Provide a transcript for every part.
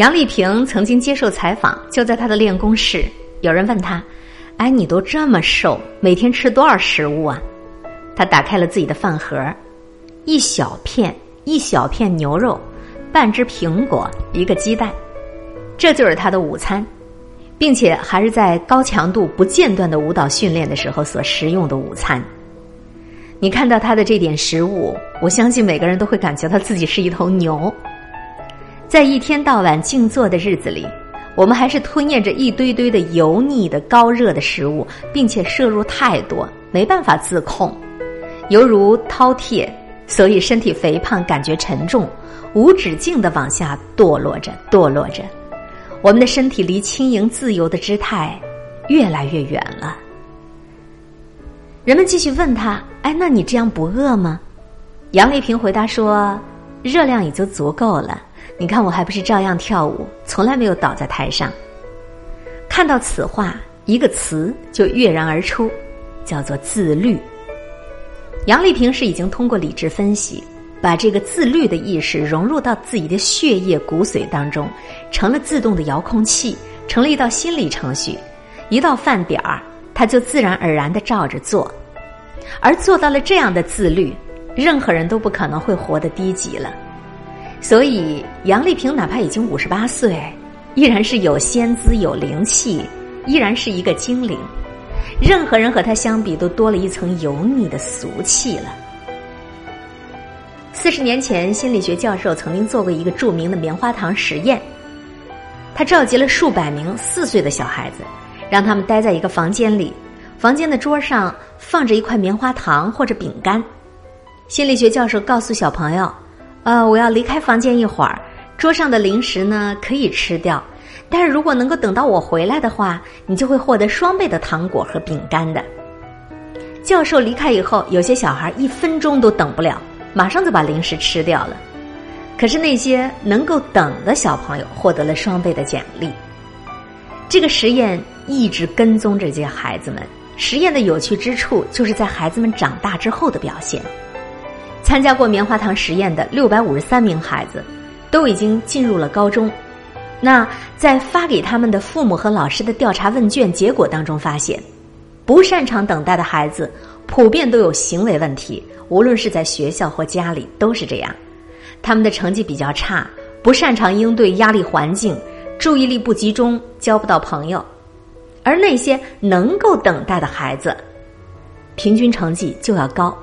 杨丽萍曾经接受采访，就在她的练功室，有人问她：“哎，你都这么瘦，每天吃多少食物啊？”她打开了自己的饭盒，一小片一小片牛肉，半只苹果，一个鸡蛋，这就是她的午餐，并且还是在高强度不间断的舞蹈训练的时候所食用的午餐。你看到她的这点食物，我相信每个人都会感觉到自己是一头牛。在一天到晚静坐的日子里，我们还是吞咽着一堆堆的油腻的高热的食物，并且摄入太多，没办法自控，犹如饕餮，所以身体肥胖，感觉沉重，无止境的往下堕落着，堕落着，我们的身体离轻盈自由的姿态越来越远了。人们继续问他：“哎，那你这样不饿吗？”杨丽萍回答说：“热量已经足够了。”你看，我还不是照样跳舞，从来没有倒在台上。看到此话，一个词就跃然而出，叫做自律。杨丽萍是已经通过理智分析，把这个自律的意识融入到自己的血液骨髓当中，成了自动的遥控器，成了一道心理程序。一到饭点儿，他就自然而然的照着做，而做到了这样的自律，任何人都不可能会活得低级了。所以，杨丽萍哪怕已经五十八岁，依然是有仙姿、有灵气，依然是一个精灵。任何人和她相比，都多了一层油腻的俗气了。四十年前，心理学教授曾经做过一个著名的棉花糖实验。他召集了数百名四岁的小孩子，让他们待在一个房间里，房间的桌上放着一块棉花糖或者饼干。心理学教授告诉小朋友。呃，我要离开房间一会儿，桌上的零食呢可以吃掉，但是如果能够等到我回来的话，你就会获得双倍的糖果和饼干的。教授离开以后，有些小孩一分钟都等不了，马上就把零食吃掉了。可是那些能够等的小朋友获得了双倍的奖励。这个实验一直跟踪着这些孩子们。实验的有趣之处，就是在孩子们长大之后的表现。参加过棉花糖实验的六百五十三名孩子，都已经进入了高中。那在发给他们的父母和老师的调查问卷结果当中发现，不擅长等待的孩子普遍都有行为问题，无论是在学校或家里都是这样。他们的成绩比较差，不擅长应对压力环境，注意力不集中，交不到朋友。而那些能够等待的孩子，平均成绩就要高。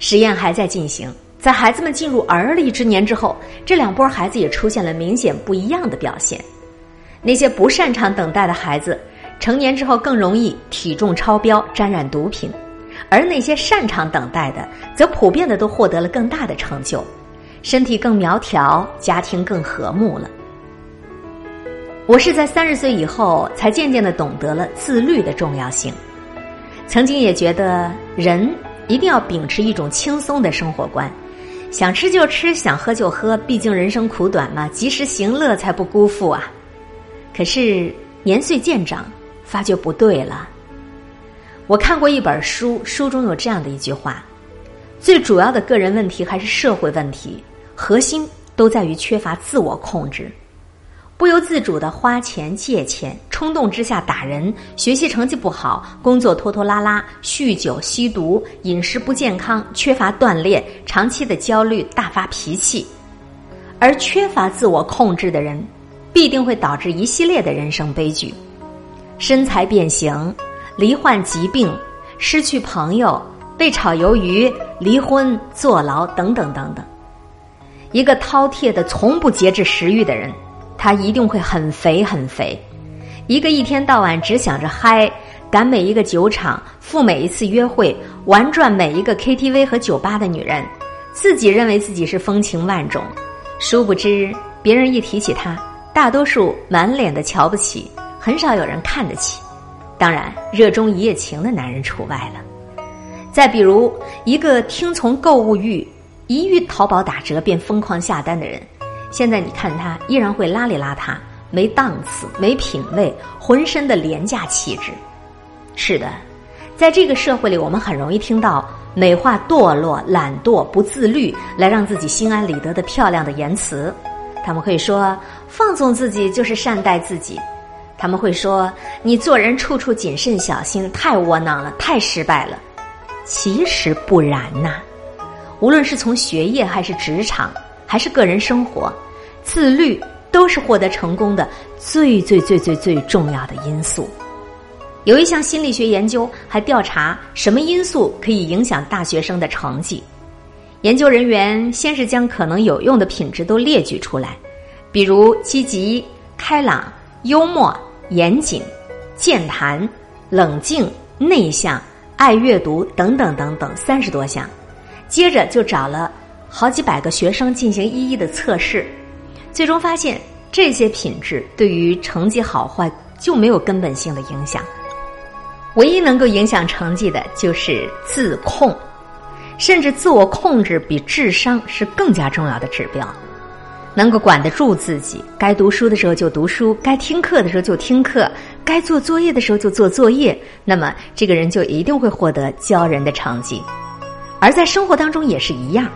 实验还在进行，在孩子们进入而立之年之后，这两波孩子也出现了明显不一样的表现。那些不擅长等待的孩子，成年之后更容易体重超标、沾染毒品；而那些擅长等待的，则普遍的都获得了更大的成就，身体更苗条，家庭更和睦了。我是在三十岁以后才渐渐的懂得了自律的重要性，曾经也觉得人。一定要秉持一种轻松的生活观，想吃就吃，想喝就喝，毕竟人生苦短嘛，及时行乐才不辜负啊。可是年岁渐长，发觉不对了。我看过一本书，书中有这样的一句话：最主要的个人问题还是社会问题，核心都在于缺乏自我控制。不由自主的花钱借钱，冲动之下打人，学习成绩不好，工作拖拖拉拉，酗酒吸毒，饮食不健康，缺乏锻炼，长期的焦虑，大发脾气，而缺乏自我控制的人，必定会导致一系列的人生悲剧：身材变形、罹患疾病、失去朋友、被炒鱿鱼、离婚、坐牢等等等等。一个饕餮的、从不节制食欲的人。他一定会很肥很肥，一个一天到晚只想着嗨，赶每一个酒场，赴每一次约会，玩转每一个 KTV 和酒吧的女人，自己认为自己是风情万种，殊不知别人一提起她，大多数满脸的瞧不起，很少有人看得起，当然热衷一夜情的男人除外了。再比如一个听从购物欲，一遇淘宝打折便疯狂下单的人。现在你看他依然会邋里邋遢、没档次、没品位，浑身的廉价气质。是的，在这个社会里，我们很容易听到美化堕落、懒惰、不自律，来让自己心安理得的漂亮的言辞。他们会说：“放纵自己就是善待自己。他们会说你做人处处谨慎小心，太窝囊了，太失败了。其实不然呐，无论是从学业还是职场，还是个人生活，自律是获得成功的最最最最最重要的因素。有一项心理学研究还调查什么因素可以影响大学生的成绩。研究人员先是将可能有用的品质都列举出来，比如积极、开朗、幽默、严谨、健谈、冷静、内向、爱阅读等等等等三十多项。接着就找了好几百个学生进行一一的测试，最终发现这些品质对于成绩好坏就没有根本性的影响。唯一能够影响成绩的就是自控，甚至自我控制比智商是更加重要的指标。能够管得住自己，该读书的时候就读书，该听课的时候就听课，该做作业的时候就做作业，那么这个人就一定会获得骄人的成绩。而在生活当中也是一样，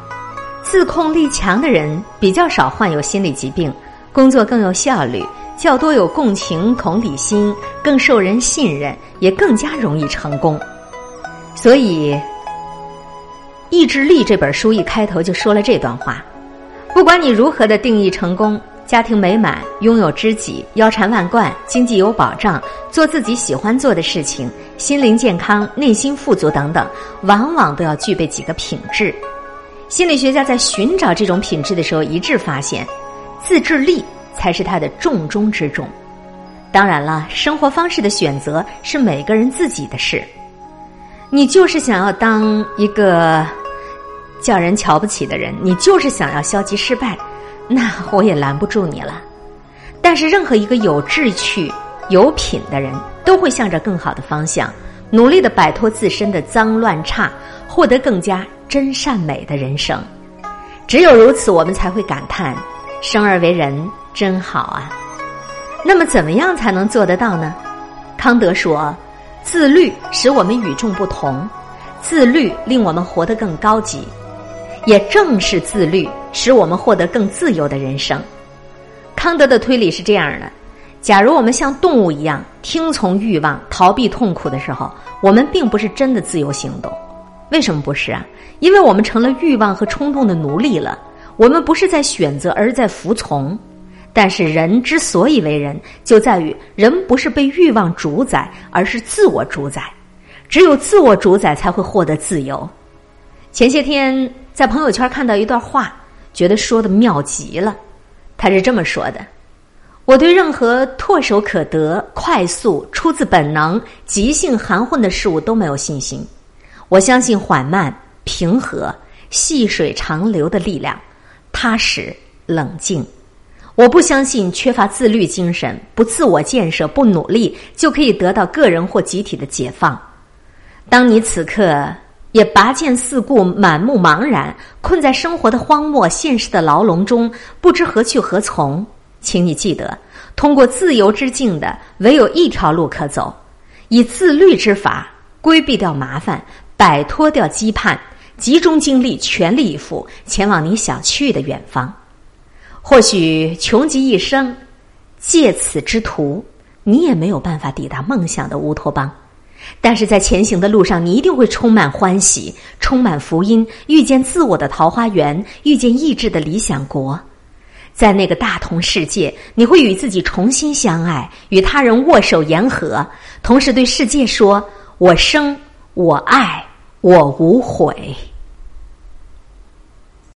自控力强的人比较少患有心理疾病，工作更有效率。较多有共情、同理心，更受人信任，也更加容易成功。所以，《意志力》这本书一开头就说了这段话：不管你如何的定义成功，家庭美满、拥有知己、腰缠万贯、经济有保障、做自己喜欢做的事情、心灵健康、内心富足等等，往往都要具备几个品质。心理学家在寻找这种品质的时候，一致发现，自制力。才是他的重中之重。当然了，生活方式的选择是每个人自己的事。你就是想要当一个叫人瞧不起的人，你就是想要消极失败，那我也拦不住你了。但是，任何一个有志趣、有品的人，都会向着更好的方向，努力的摆脱自身的脏乱差，获得更加真善美的人生。只有如此，我们才会感叹：生而为人。真好啊！那么，怎么样才能做得到呢？康德说：“自律使我们与众不同，自律令我们活得更高级。也正是自律，使我们获得更自由的人生。”康德的推理是这样的：假如我们像动物一样听从欲望、逃避痛苦的时候，我们并不是真的自由行动。为什么不是啊？因为我们成了欲望和冲动的奴隶了。我们不是在选择，而是在服从。但是人之所以为人，就在于人不是被欲望主宰，而是自我主宰。只有自我主宰，才会获得自由。前些天在朋友圈看到一段话，觉得说的妙极了。他是这么说的：“我对任何唾手可得、快速、出自本能、即兴含混的事物都没有信心。我相信缓慢、平和、细水长流的力量，踏实、冷静。”我不相信缺乏自律精神、不自我建设、不努力就可以得到个人或集体的解放。当你此刻也拔剑四顾、满目茫然，困在生活的荒漠、现实的牢笼中，不知何去何从，请你记得，通过自由之境的唯有一条路可走，以自律之法规避掉麻烦，摆脱掉羁绊，集中精力，全力以赴，前往你想去的远方。或许穷极一生，借此之途，你也没有办法抵达梦想的乌托邦。但是在前行的路上，你一定会充满欢喜，充满福音，遇见自我的桃花源，遇见意志的理想国。在那个大同世界，你会与自己重新相爱，与他人握手言和，同时对世界说：“我生，我爱，我无悔。”